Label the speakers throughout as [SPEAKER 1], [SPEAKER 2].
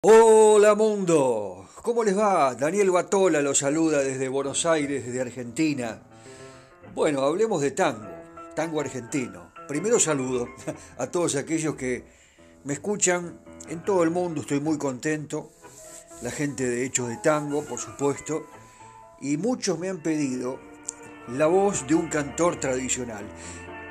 [SPEAKER 1] Hola mundo, ¿cómo les va? Daniel Batola los saluda desde Buenos Aires, desde Argentina. Bueno, hablemos de tango, tango argentino. Primero saludo a todos aquellos que me escuchan en todo el mundo, estoy muy contento. La gente de Hechos de Tango, por supuesto. Y muchos me han pedido la voz de un cantor tradicional.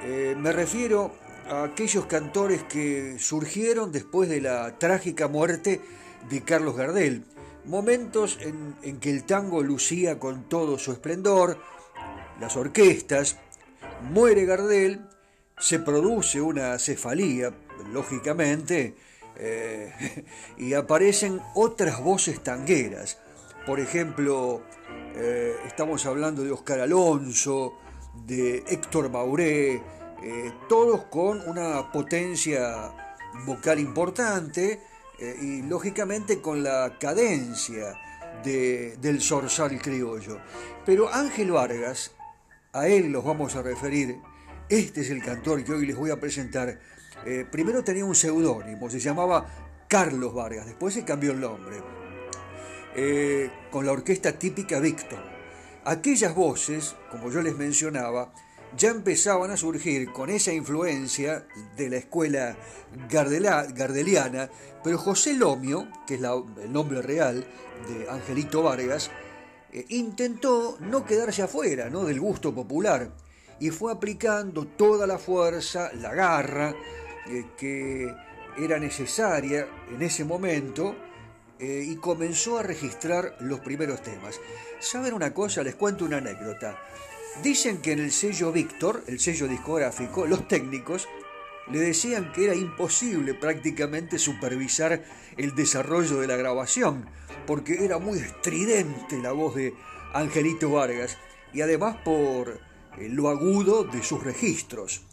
[SPEAKER 1] Eh, me refiero a aquellos cantores que surgieron después de la trágica muerte de Carlos Gardel. Momentos en, que el tango lucía con todo su esplendor, las orquestas, muere Gardel, se produce una cefalía, lógicamente, eh, y aparecen otras voces tangueras. Por ejemplo, eh, estamos hablando de Oscar Alonso, de Héctor Mauré, eh, todos con una potencia vocal importante y lógicamente con la cadencia del zorzal criollo. Pero Ángel Vargas, a él los vamos a referir, este es el cantor que hoy les voy a presentar. primero tenía un seudónimo, se llamaba Carlos Vargas, después se cambió el nombre. Eh, con la orquesta típica Víctor. Aquellas voces, como yo les mencionaba, ya empezaban a surgir con esa influencia de la escuela gardeliana, pero José Lomio, que es el nombre real de Angelito Vargas, eh, intentó no quedarse afuera del gusto popular y fue aplicando toda la fuerza, la garra eh, que era necesaria en ese momento eh, y comenzó a registrar los primeros temas. ¿Saben una cosa? Les cuento una anécdota. Dicen que en el sello Víctor, el sello discográfico, los técnicos le decían que era imposible prácticamente supervisar el desarrollo de la grabación, porque era muy estridente la voz de Angelito Vargas y además por eh, lo agudo de sus registros.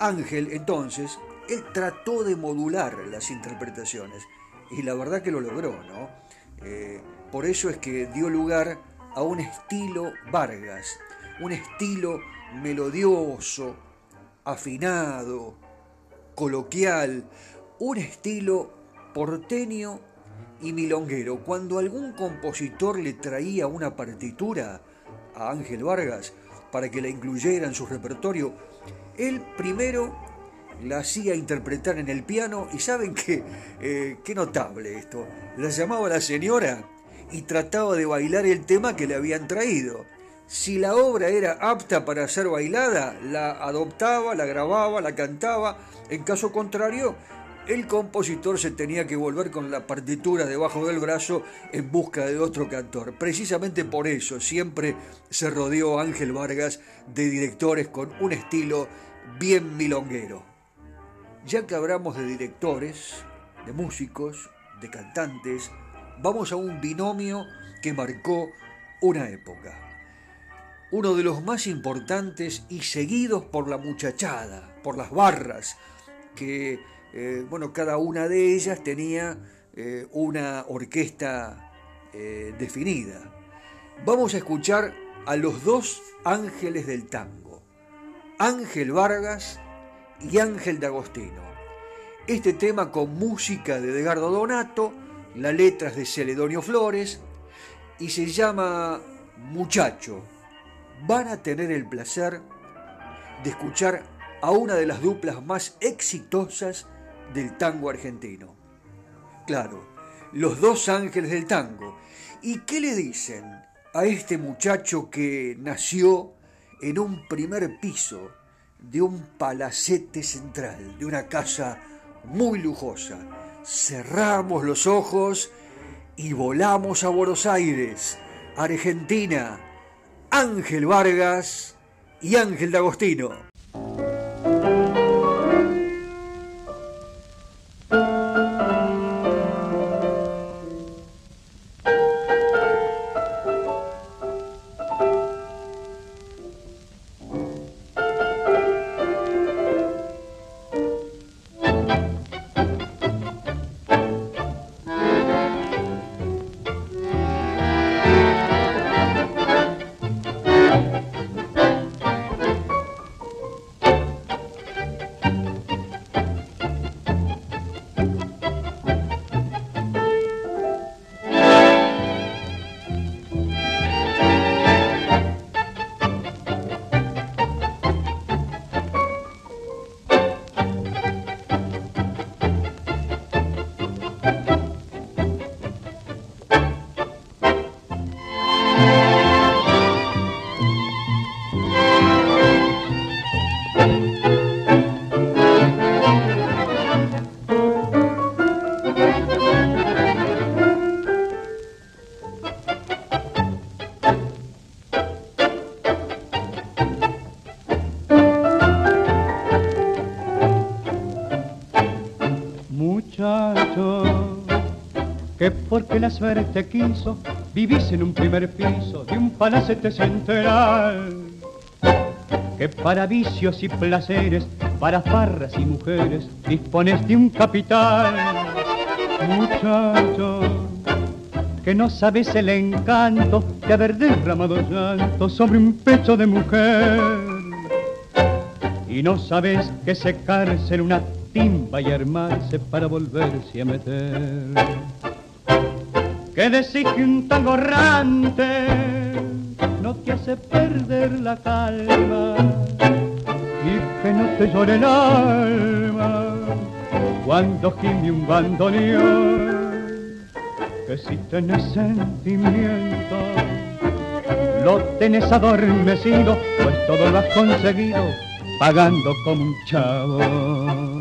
[SPEAKER 1] Ángel entonces, él trató de modular las interpretaciones y la verdad que lo logró, ¿no? Eh, por eso es que dio lugar a un estilo Vargas, un estilo melodioso, afinado, coloquial, un estilo porteño y milonguero. Cuando algún compositor le traía una partitura a Ángel Vargas para que la incluyera en su repertorio, él primero la hacía interpretar en el piano y saben qué, eh, qué notable esto, la llamaba la señora y trataba de bailar el tema que le habían traído. Si la obra era apta para ser bailada, la adoptaba, la grababa, la cantaba. En caso contrario, el compositor se tenía que volver con la partitura debajo del brazo en busca de otro cantor. Precisamente por eso siempre se rodeó Ángel Vargas de directores con un estilo bien milonguero. Ya que hablamos de directores, de músicos, de cantantes, vamos a un binomio que marcó una época. Uno de los más importantes y seguidos por la muchachada, por las barras, que, eh, bueno, cada una de ellas tenía eh, una orquesta eh, definida. Vamos a escuchar a los dos ángeles del tango, Ángel Vargas y Ángel de Agostino. Este tema con música de Edgardo Donato, las letras de Celedonio Flores y se llama Muchacho. Van a tener el placer de escuchar a una de las duplas más exitosas del tango argentino. Claro, los dos ángeles del tango. ¿Y qué le dicen a este muchacho que nació en un primer piso de un palacete central, de una casa muy lujosa. Cerramos los ojos y volamos a Buenos Aires, Argentina. Ángel Vargas y Ángel D'Agostino.
[SPEAKER 2] Que porque la suerte quiso vivís en un primer piso de un palacete central. Que para vicios y placeres, para farras y mujeres, dispones de un capital. Muchacho, que no sabes el encanto de haber derramado llanto sobre un pecho de mujer. Y no sabes que secarse en una timba y armarse para volverse a meter. Que decís que un tango no te hace perder la calma y que no te llore el alma cuando gime un bandoneón. Que si tenés sentimiento, lo tenés adormecido, pues todo lo has conseguido pagando como un chavo.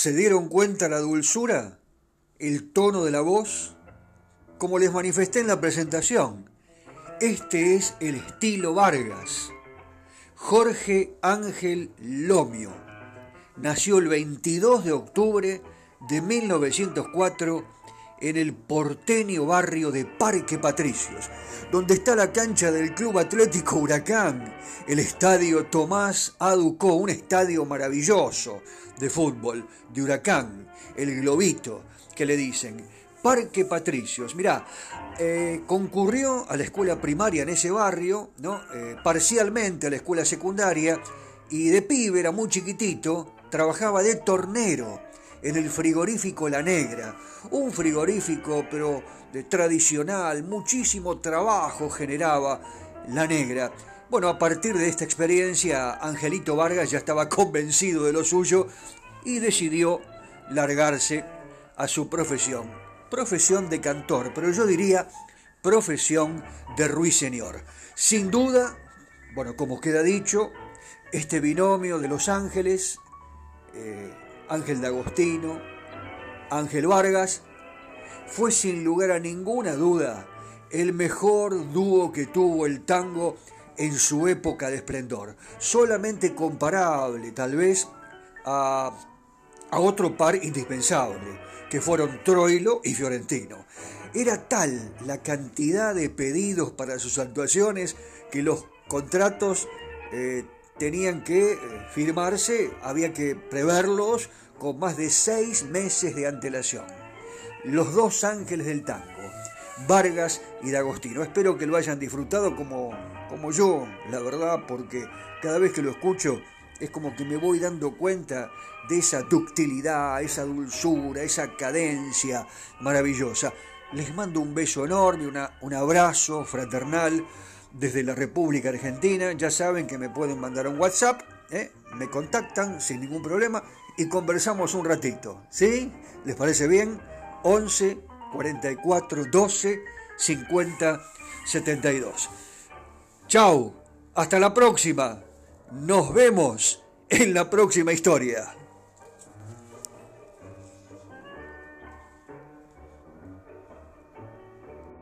[SPEAKER 1] ¿Se dieron cuenta la dulzura? ¿El tono de la voz? Como les manifesté en la presentación, este es el estilo Vargas. Jorge Ángel Lomio nació el 22 de octubre de 1904 en el porteño barrio de Parque Patricios, donde está la cancha del Club Atlético Huracán, el estadio Tomás Aducó, un estadio maravilloso de fútbol de Huracán, el Globito, que le dicen. Parque Patricios, mirá, eh, concurrió a la escuela primaria en ese barrio, ¿no? Eh, parcialmente a la escuela secundaria, y de pibe, era muy chiquitito, trabajaba de tornero en el frigorífico La Negra, un frigorífico pero de tradicional, muchísimo trabajo generaba La Negra. Bueno, a partir de esta experiencia, Angelito Vargas ya estaba convencido de lo suyo y decidió largarse a su profesión. Profesión de cantor, pero yo diría profesión de ruiseñor. Sin duda, bueno, como queda dicho, este binomio de Los Ángeles, eh, Ángel D'Agostino, Ángel Vargas, fue sin lugar a ninguna duda el mejor dúo que tuvo el tango en su época de esplendor, solamente comparable tal vez a, otro par indispensable, que fueron Troilo y Fiorentino. Era tal la cantidad de pedidos para sus actuaciones que los contratos eh, tenían que eh, firmarse, había que preverlos con más de seis meses de antelación. Los dos ángeles del tango, Vargas y D'Agostino. Espero que lo hayan disfrutado como, como yo, la verdad, porque cada vez que lo escucho es como que me voy dando cuenta de esa ductilidad, esa dulzura, esa cadencia maravillosa. Les mando un beso enorme, un abrazo fraternal desde la República Argentina. Ya saben que me pueden mandar un WhatsApp, ¿eh? me contactan sin ningún problema y conversamos un ratito. ¿Sí? ¿Les parece bien? 11 44 12 50 72. Chau, hasta la próxima. Nos vemos en la próxima historia.